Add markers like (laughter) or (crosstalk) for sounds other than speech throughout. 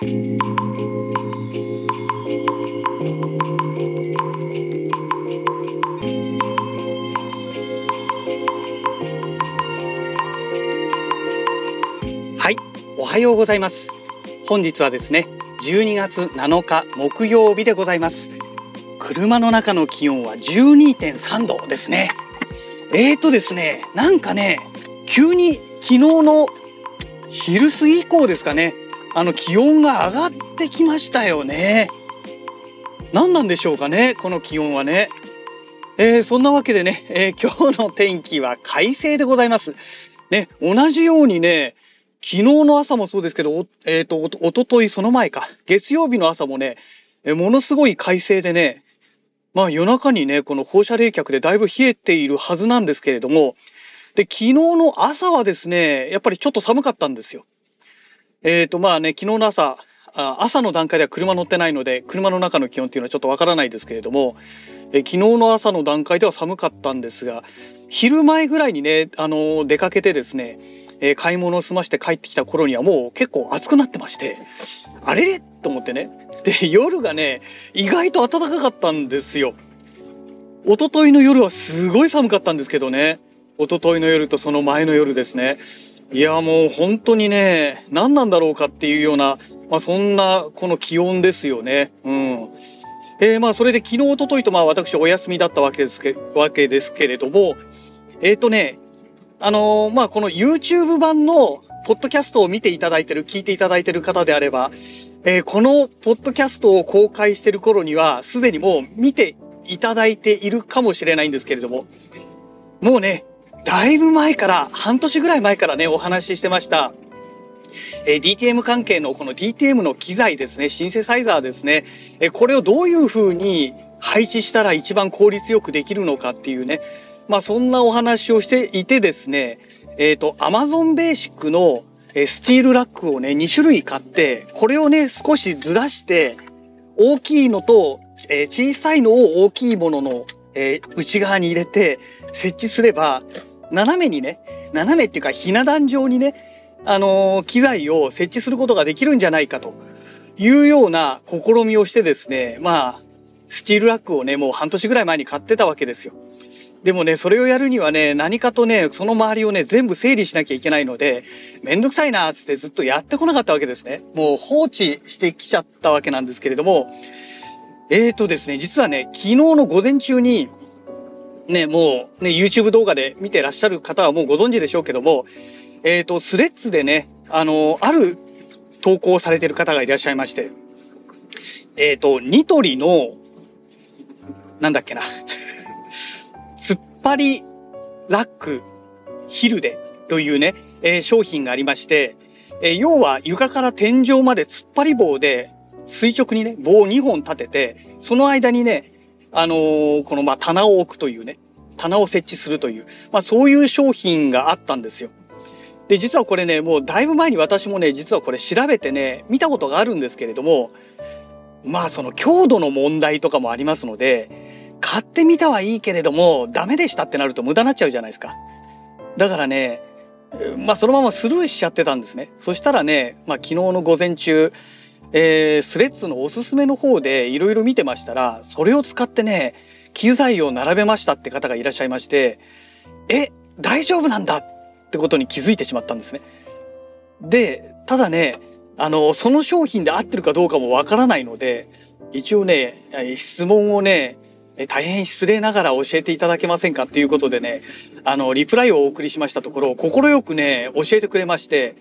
はい、おはようございます。本日はですね、12月7日木曜日でございます。車の中の気温は12.3度ですね。えーとですね、なんかね、急に昨日の昼過ぎ以降ですかね、あの気温が上がってきましたよね。何なんでしょうかね、この気温はね。えーそんなわけでね、えー (laughs) 今日の天気は快晴でございます。ね、同じようにね、昨日の朝もそうですけど、えっ、と、おと、おとといその前か、月曜日の朝もね、えものすごい快晴でね、まあ夜中にね、この放射冷却でだいぶ冷えているはずなんですけれども、で、昨日の朝はですね、やっぱりちょっと寒かったんですよ。えっ、と、まあね、昨日の朝、朝の段階では車乗ってないので、車の中の気温っていうのはちょっとわからないですけれども、え昨日の朝の段階では寒かったんですが、昼前ぐらいにね、あの出かけてですね、え買い物を済まして帰ってきた頃にはもう結構暑くなってまして、あれれと思ってね。で、夜がね、意外と暖かかったんですよ。一昨日の夜はすごい寒かったんですけどね。一昨日の夜とその前の夜ですね。いや、もう本当にね、何なんだろうかっていうような、まあそんなこの気温ですよね。うん。えーまあそれで昨日、一昨日とまあ私お休みだったわけですけわけですけれども、えっ、とね、あのーまあこの YouTube 版のポッドキャストを見ていただいてる、聞いていただいてる方であれば、えーこのポッドキャストを公開してる頃には、すでにもう見ていただいているかもしれないんですけれども、もうね、だいぶ前から、半年ぐらい前からね、お話ししてました。えー DTM 関係のこの DTM の機材ですね、シンセサイザーですね、えーこれをどういう風に配置したら一番効率よくできるのかっていうね、まあそんなお話をしていてですね、えっ、と、Amazon ベーシックのスチールラックをね、2種類買って、これをね、少しずらして、大きいのと、えー小さいのを大きいものの、えー内側に入れて設置すれば、斜めにね、斜めっていうかひな壇上にね、あの機材を設置することができるんじゃないかというような試みをしてですね、まあ、スチールラックをね、もう半年ぐらい前に買ってたわけですよ。でもね、それをやるにはね、何かとね、その周りをね、全部整理しなきゃいけないので、めんどくさいなーっつってずっとやってこなかったわけですね。もう放置してきちゃったわけなんですけれども、えーとですね、実はね、昨日の午前中に、ね、もうね、YouTube 動画で見てらっしゃる方はもうご存知でしょうけども、えーと、スレッズでね、あの、ある投稿されてる方がいらっしゃいまして、えーと、ニトリの、なんだっけな、(laughs) 突っ張りラックヒルデというね、えー商品がありまして、えー要は床から天井まで突っ張り棒で垂直にね、棒を2本立てて、その間にね、あのーこのま棚を置くというね、棚を設置するという、まあそういう商品があったんですよ。で、実はこれね、もうだいぶ前に私もね、実はこれ調べてね、見たことがあるんですけれども、まあその強度の問題とかもありますので、買ってみたはいいけれども、ダメでしたってなると無駄になっちゃうじゃないですか。だからね、まあそのままスルーしちゃってたんですね。そしたらね、まあ昨日の午前中、えースレッズのおすすめの方でいろいろ見てましたら、それを使ってね、機材を並べましたって方がいらっしゃいまして、え、大丈夫なんだってことに気づいてしまったんですね。で、ただね、あの、その商品で合ってるかどうかもわからないので、一応ね、質問をね、大変失礼ながら教えていただけませんかっていうことでね、あの、リプライをお送りしましたところ、快くね、教えてくれまして、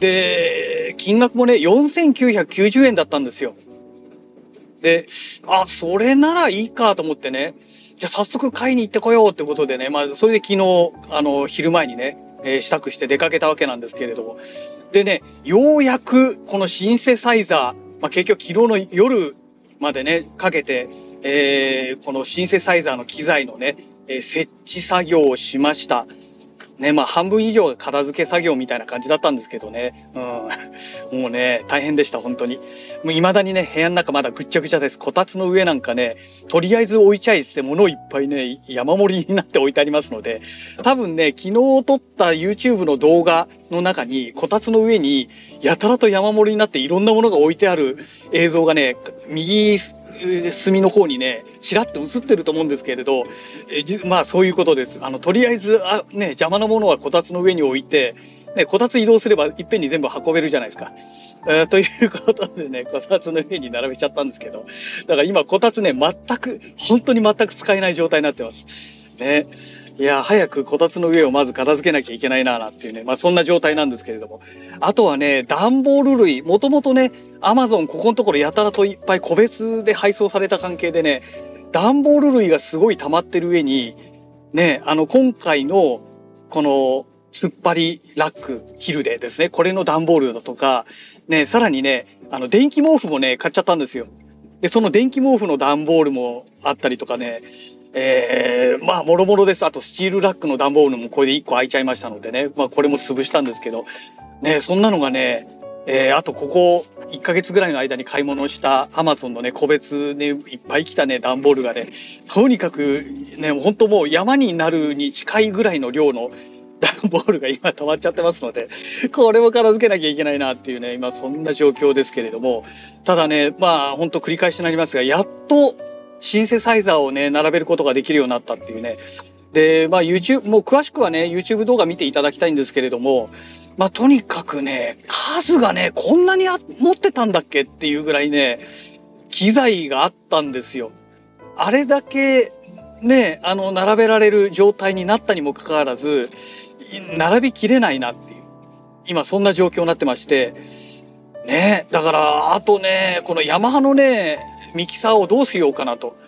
で、金額もね、4990円だったんですよ。で、あ、それならいいかと思ってね、じゃあ早速買いに行ってこようってことでね、まあ、それで昨日、あの、昼前にね、えー支度して出かけたわけなんですけれども。でね、ようやくこのシンセサイザー、まあ、結局昨日の夜までね、かけて、えーこのシンセサイザーの機材のね、えー設置作業をしました。ね、まあ半分以上が片付け作業みたいな感じだったんですけどね。うん。(laughs) もうね、大変でした、本当に。もう未だにね、部屋の中まだぐっちゃぐちゃです。こたつの上なんかね、とりあえず置いちゃいって物いっぱいね、山盛りになって置いてありますので、多分ね、昨日撮った YouTube の動画の中に、こたつの上に、やたらと山盛りになっていろんなものが置いてある映像がね、右隅の方にね、ちらっと映ってると思うんですけれど、えまあそういうことです。あの、とりあえず、あ、ね、邪魔なものはこたつの上に置いて、ね、こたつ移動すればいっぺんに全部運べるじゃないですか。えー、ということでね、こたつの上に並べちゃったんですけど、だから今こたつね、全く、本当に全く使えない状態になってます。ね。いや、早くこたつの上をまず片付けなきゃいけないな、なんていうね、まあそんな状態なんですけれども。あとはね、段ボール類、もともとね、アマゾンここのところやたらといっぱい個別で配送された関係でね、段ボール類がすごい溜まってる上に、ね、あの今回のこの突っ張りラックヒルでですね、これの段ボールだとか、ね、さらにね、あの電気毛布もね、買っちゃったんですよ。で、その電気毛布の段ボールもあったりとかね、えー、まあ、もろもろです。あと、スチールラックの段ボールもこれで1個開いちゃいましたのでね、まあ、これも潰したんですけど、ね、そんなのがね、えー、あとここ1ヶ月ぐらいの間に買い物したアマゾンのね、個別ね、いっぱい来たね、段ボールがね、とにかくね、本当もう山になるに近いぐらいの量の段ボールが今溜まっちゃってますので、これも片付けなきゃいけないなっていうね、今そんな状況ですけれども、ただね、まあ本当繰り返しになりますが、やっとシンセサイザーをね、並べることができるようになったっていうね。で、まあ YouTube、もう詳しくはね、YouTube 動画見ていただきたいんですけれども、まあとにかくね、数がね、こんなに持ってたんだっけっていうぐらいね、機材があったんですよ。あれだけね、あの、並べられる状態になったにもかかわらず、並びきれないなっていう。今そんな状況になってまして、ね、だから、あとね、このヤマハのね、ミキサーをどうしようかなと。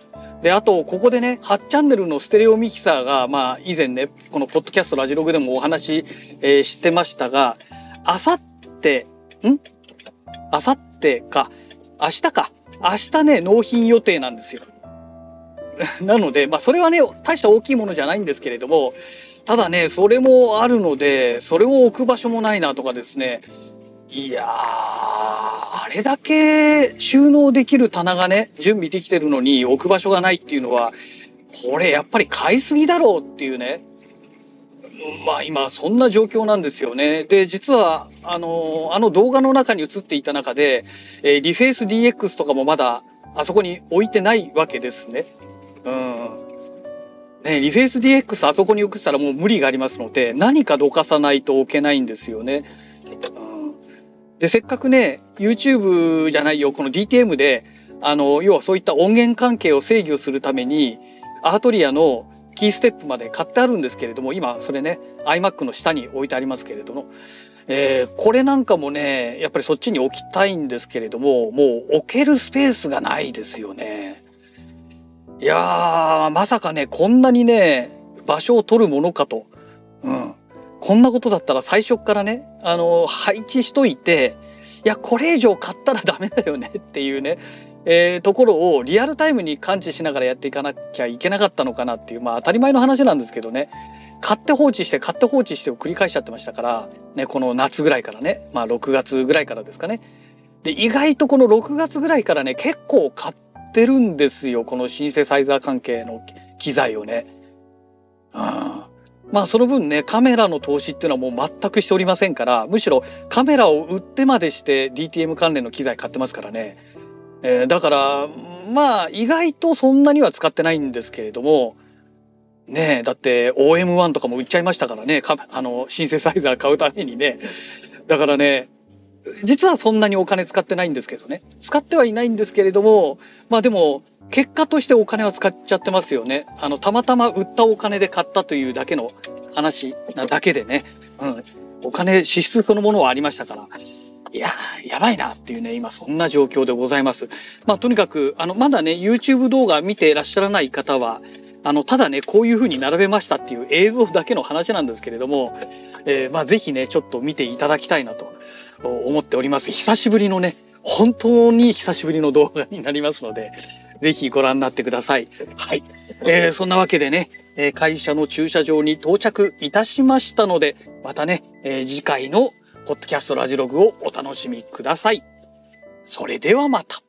で、あと、ここでね、8チャンネルのステレオミキサーが、まあ、以前ね、このポッドキャストラジログでもお話し、えー、してましたが、あさって、ん？あさってか、明日か。明日ね、納品予定なんですよ。(laughs) なので、まあ、それはね、大した大きいものじゃないんですけれども、ただね、それもあるので、それを置く場所もないなとかですね、いやー、あれだけ収納できる棚がね、準備できてるのに置く場所がないっていうのは、これやっぱり買いすぎだろうっていうね。まあ今そんな状況なんですよね。で、実は、あの、あの動画の中に映っていた中で、えー、リフェイス DX とかもまだあそこに置いてないわけですね。うん。ね、リフェイス DX あそこに置くったらもう無理がありますので、何かどかさないと置けないんですよね。うんで、せっかくね、YouTube じゃないよ、この DTM で、あの、要はそういった音源関係を制御するために、アートリアのキーステップまで買ってあるんですけれども、今、それね、iMac の下に置いてありますけれども、えー、これなんかもね、やっぱりそっちに置きたいんですけれども、もう置けるスペースがないですよね。いやー、まさかね、こんなにね、場所を取るものかと。うん。こんなことだったら最初からね、あの、配置しといて、いや、これ以上買ったらダメだよね (laughs) っていうね、えー、ところをリアルタイムに感知しながらやっていかなきゃいけなかったのかなっていう、まあ当たり前の話なんですけどね、買って放置して買って放置してを繰り返しちゃってましたから、ね、この夏ぐらいからね、まあ6月ぐらいからですかね。で、意外とこの6月ぐらいからね、結構買ってるんですよ、このシンセサイザー関係の機材をね。うん。まあその分ねカメラの投資っていうのはもう全くしておりませんからむしろカメラを売ってまでして DTM 関連の機材買ってますからね、えー、だからまあ意外とそんなには使ってないんですけれどもねえだって OM1 とかも売っちゃいましたからねあのシンセサイザー買うためにね。だからね実はそんなにお金使ってないんですけどね使ってはいないんですけれどもまあでも結果としてお金は使っちゃってますよね。あの、たまたま売ったお金で買ったというだけの話なだけでね。うん。お金、支出そのものはありましたから。いや、やばいなっていうね、今そんな状況でございます。まあ、とにかく、あの、まだね、YouTube 動画見ていらっしゃらない方は、あの、ただね、こういう風に並べましたっていう映像だけの話なんですけれども、えー、まあ、ぜひね、ちょっと見ていただきたいなと思っております。久しぶりのね、本当に久しぶりの動画になりますので、ぜひご覧になってください。はい。えー、そんなわけでね、え会社の駐車場に到着いたしましたので、またね、えー、次回のポッドキャストラジログをお楽しみください。それではまた。